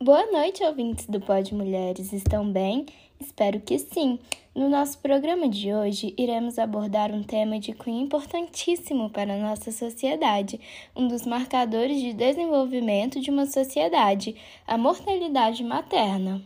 Boa noite, ouvintes do Pod Mulheres. Estão bem? Espero que sim. No nosso programa de hoje, iremos abordar um tema de cunho importantíssimo para a nossa sociedade, um dos marcadores de desenvolvimento de uma sociedade, a mortalidade materna.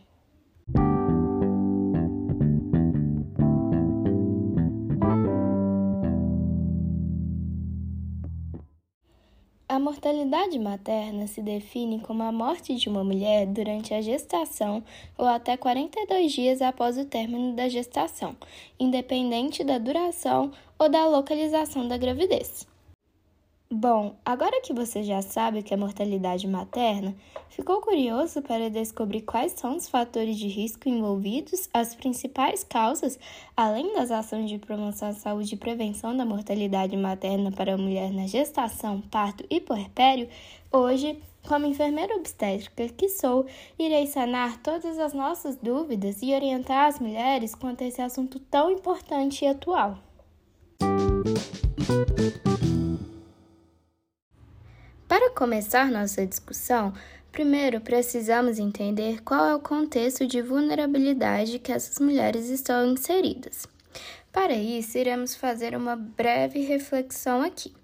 Mortalidade materna se define como a morte de uma mulher durante a gestação ou até 42 dias após o término da gestação, independente da duração ou da localização da gravidez. Bom, agora que você já sabe o que é mortalidade materna, ficou curioso para descobrir quais são os fatores de risco envolvidos, as principais causas, além das ações de promoção à saúde e prevenção da mortalidade materna para a mulher na gestação, parto e puerpério? Hoje, como enfermeira obstétrica que sou, irei sanar todas as nossas dúvidas e orientar as mulheres quanto a esse assunto tão importante e atual. Para começar nossa discussão, primeiro precisamos entender qual é o contexto de vulnerabilidade que essas mulheres estão inseridas. Para isso, iremos fazer uma breve reflexão aqui.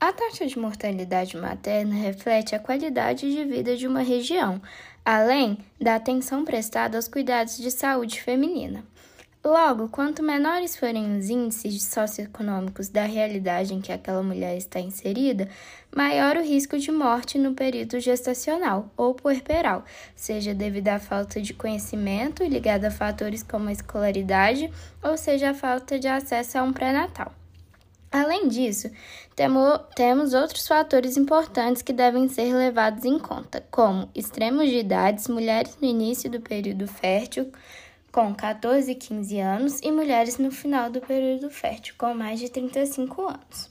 A taxa de mortalidade materna reflete a qualidade de vida de uma região, além da atenção prestada aos cuidados de saúde feminina. Logo, quanto menores forem os índices socioeconômicos da realidade em que aquela mulher está inserida, maior o risco de morte no período gestacional ou puerperal, seja devido à falta de conhecimento ligado a fatores como a escolaridade, ou seja, a falta de acesso a um pré-natal. Além disso, temos outros fatores importantes que devem ser levados em conta, como extremos de idades, mulheres no início do período fértil, com 14 e 15 anos e mulheres no final do período fértil, com mais de 35 anos.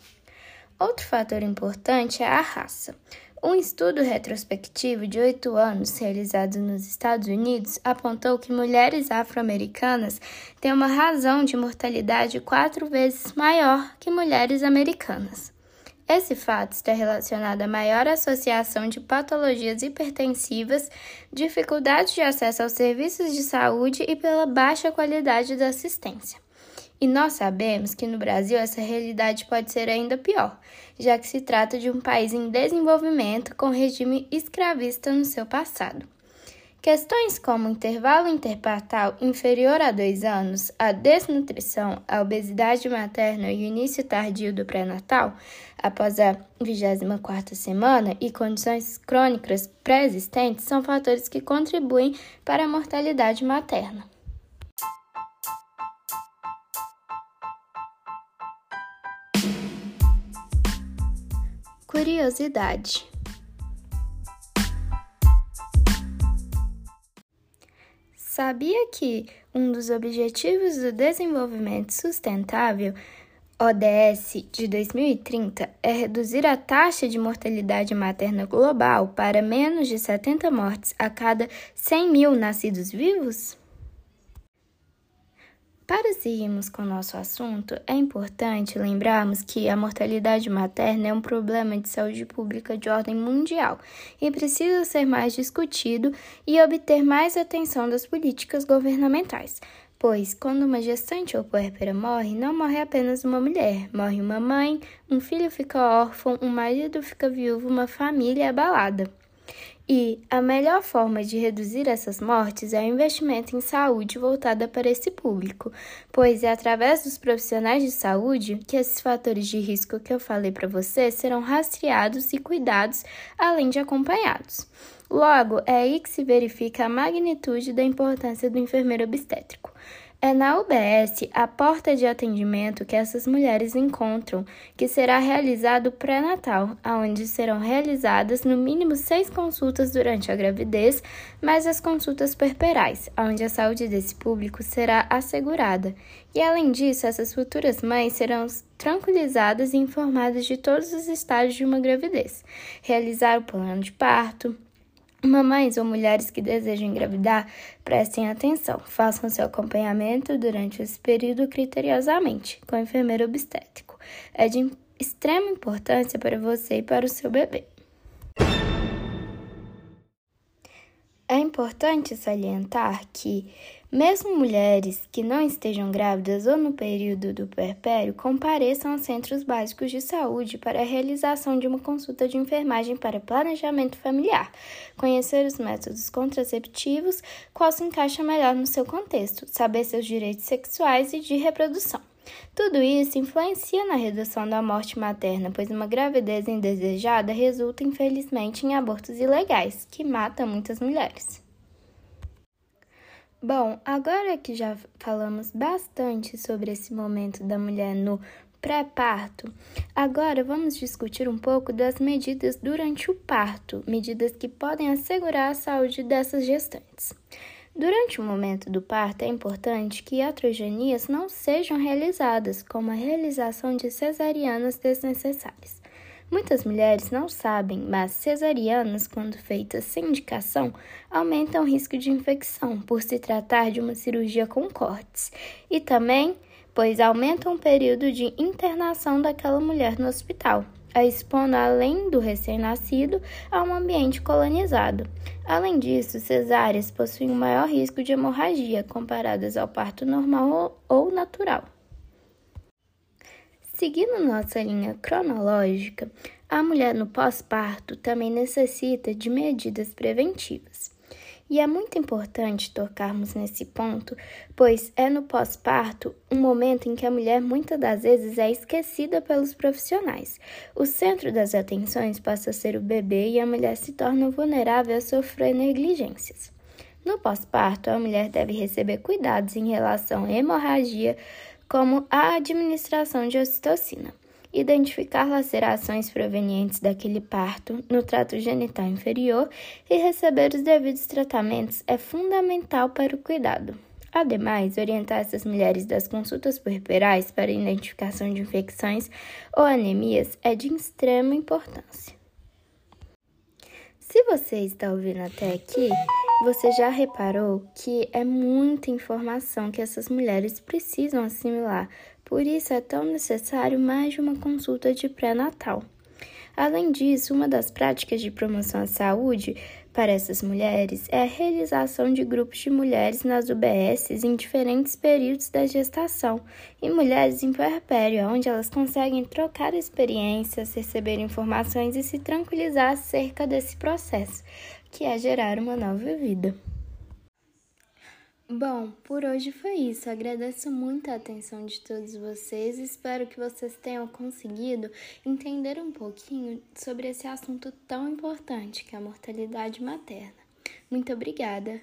Outro fator importante é a raça. Um estudo retrospectivo de oito anos, realizado nos Estados Unidos, apontou que mulheres afro-americanas têm uma razão de mortalidade quatro vezes maior que mulheres americanas. Esse fato está relacionado à maior associação de patologias hipertensivas, dificuldade de acesso aos serviços de saúde e pela baixa qualidade da assistência. E nós sabemos que no Brasil essa realidade pode ser ainda pior, já que se trata de um país em desenvolvimento com regime escravista no seu passado. Questões como intervalo interpartal inferior a dois anos, a desnutrição, a obesidade materna e o início tardio do pré-natal, após a 24ª semana, e condições crônicas pré-existentes são fatores que contribuem para a mortalidade materna. Curiosidade Sabia que um dos Objetivos do Desenvolvimento Sustentável, ODS, de 2030 é reduzir a taxa de mortalidade materna global para menos de 70 mortes a cada 100 mil nascidos vivos? Para seguirmos com o nosso assunto, é importante lembrarmos que a mortalidade materna é um problema de saúde pública de ordem mundial e precisa ser mais discutido e obter mais atenção das políticas governamentais. Pois, quando uma gestante ou puérpera morre, não morre apenas uma mulher, morre uma mãe, um filho fica órfão, um marido fica viúvo, uma família é abalada. E a melhor forma de reduzir essas mortes é o investimento em saúde voltada para esse público, pois é através dos profissionais de saúde que esses fatores de risco que eu falei para você serão rastreados e cuidados, além de acompanhados. Logo, é aí que se verifica a magnitude da importância do enfermeiro obstétrico. É na UBS, a porta de atendimento que essas mulheres encontram, que será realizado pré-natal, onde serão realizadas no mínimo seis consultas durante a gravidez, mais as consultas perperais, onde a saúde desse público será assegurada. E além disso, essas futuras mães serão tranquilizadas e informadas de todos os estágios de uma gravidez, realizar o plano de parto, Mamães ou mulheres que desejam engravidar, prestem atenção, façam seu acompanhamento durante esse período criteriosamente com o enfermeiro obstétrico. É de extrema importância para você e para o seu bebê. É importante salientar que, mesmo mulheres que não estejam grávidas ou no período do puerpério, compareçam aos centros básicos de saúde para a realização de uma consulta de enfermagem para planejamento familiar, conhecer os métodos contraceptivos, qual se encaixa melhor no seu contexto, saber seus direitos sexuais e de reprodução. Tudo isso influencia na redução da morte materna, pois uma gravidez indesejada resulta, infelizmente, em abortos ilegais, que matam muitas mulheres. Bom, agora que já falamos bastante sobre esse momento da mulher no pré-parto, agora vamos discutir um pouco das medidas durante o parto, medidas que podem assegurar a saúde dessas gestantes. Durante o momento do parto, é importante que iatrogenias não sejam realizadas, como a realização de cesarianas desnecessárias. Muitas mulheres não sabem, mas cesarianas, quando feitas sem indicação, aumentam o risco de infecção, por se tratar de uma cirurgia com cortes, e também pois aumentam o período de internação daquela mulher no hospital a expondo além do recém-nascido a um ambiente colonizado. Além disso, cesáreas possuem um maior risco de hemorragia comparadas ao parto normal ou natural. Seguindo nossa linha cronológica, a mulher no pós-parto também necessita de medidas preventivas. E é muito importante tocarmos nesse ponto, pois é no pós-parto um momento em que a mulher muitas das vezes é esquecida pelos profissionais. O centro das atenções passa a ser o bebê e a mulher se torna vulnerável a sofrer negligências. No pós-parto, a mulher deve receber cuidados em relação à hemorragia, como a administração de ocitocina identificar lacerações provenientes daquele parto no trato genital inferior e receber os devidos tratamentos é fundamental para o cuidado. Ademais, orientar essas mulheres das consultas puerperais para identificação de infecções ou anemias é de extrema importância. Se você está ouvindo até aqui, você já reparou que é muita informação que essas mulheres precisam assimilar por isso é tão necessário mais de uma consulta de pré-natal. Além disso, uma das práticas de promoção à saúde para essas mulheres é a realização de grupos de mulheres nas UBSs em diferentes períodos da gestação e mulheres em puerpério, onde elas conseguem trocar experiências, receber informações e se tranquilizar acerca desse processo, que é gerar uma nova vida. Bom, por hoje foi isso. Agradeço muito a atenção de todos vocês. Espero que vocês tenham conseguido entender um pouquinho sobre esse assunto tão importante que é a mortalidade materna. Muito obrigada!